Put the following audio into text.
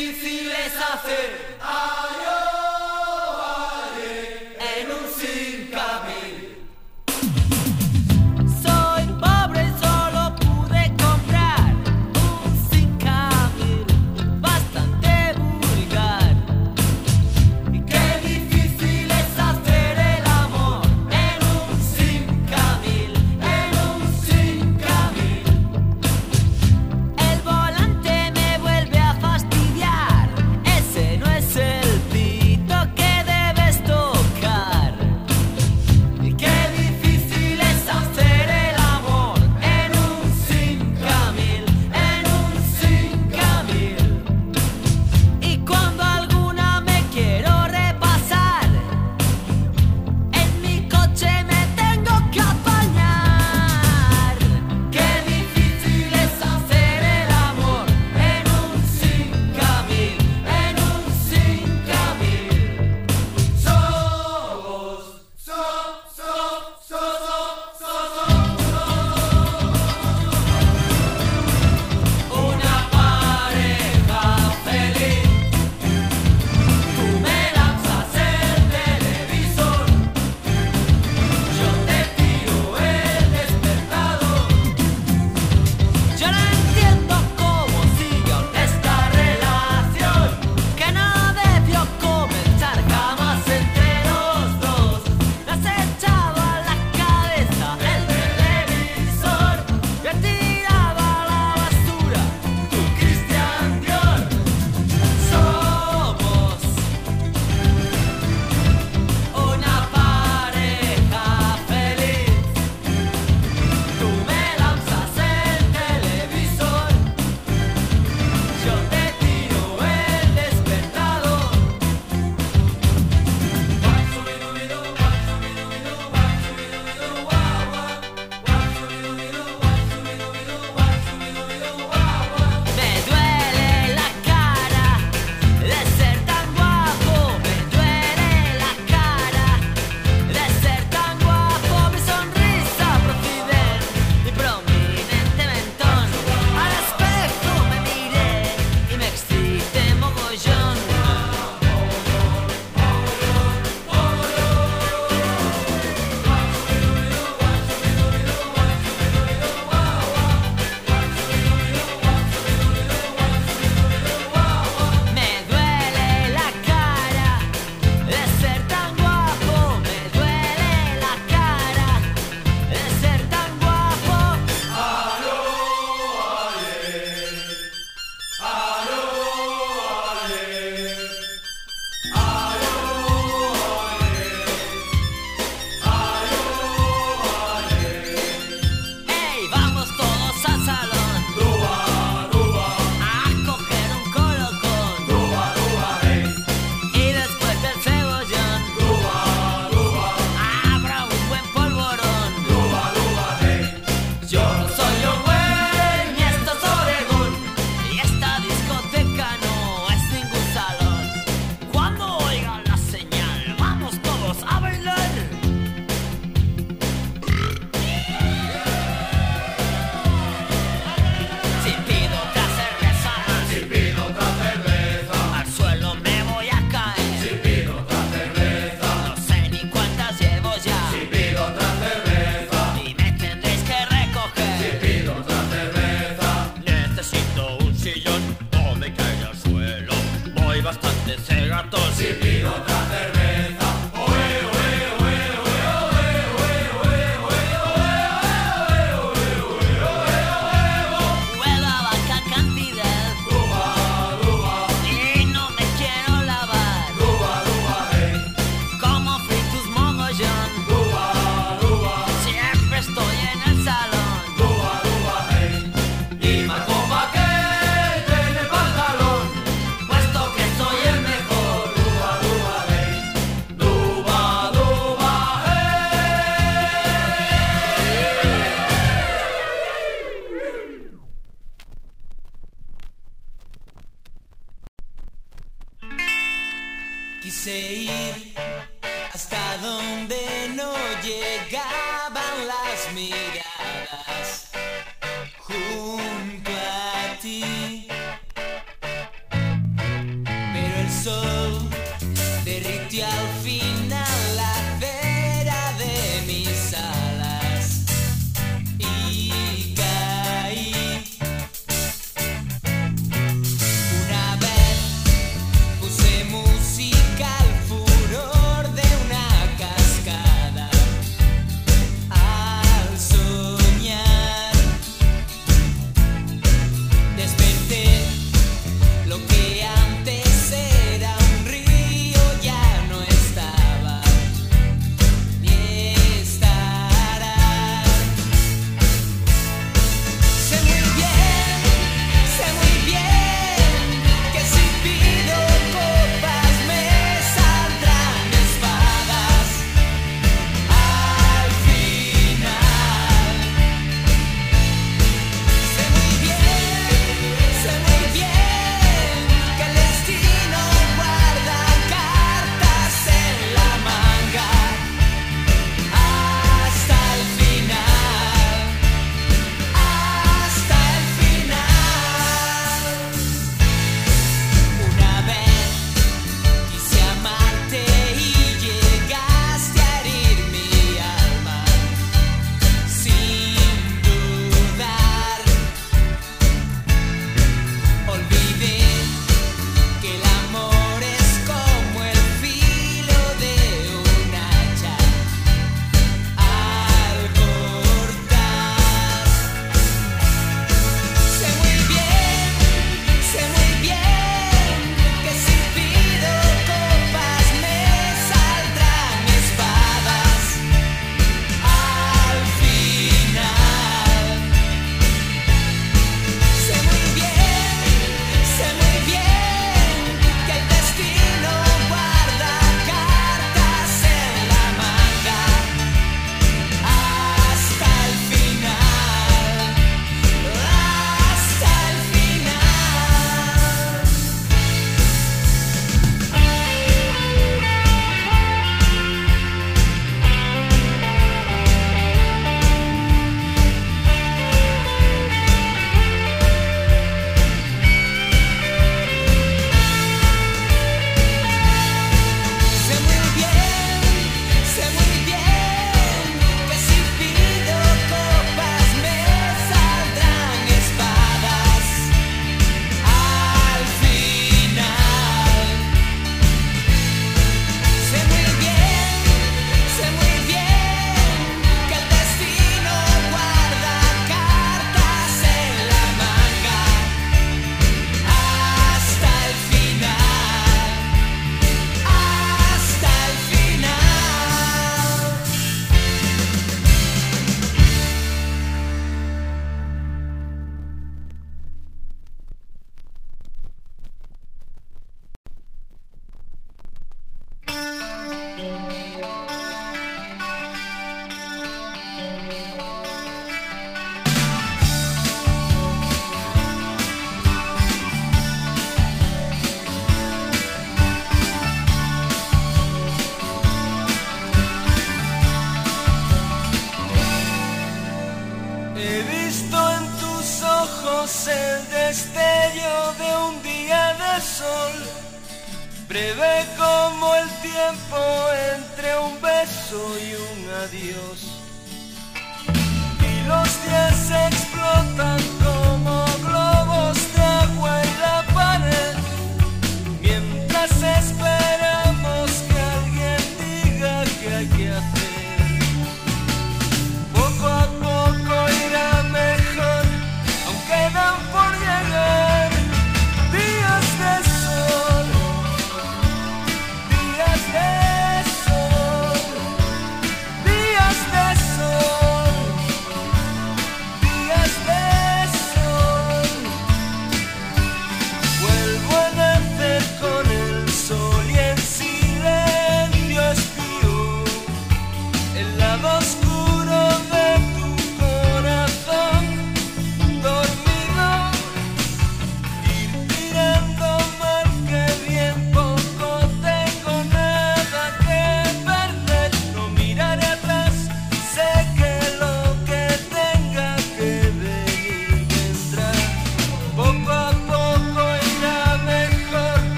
difícil es hacer sol, breve como el tiempo entre un beso y un adiós. Y los días explotan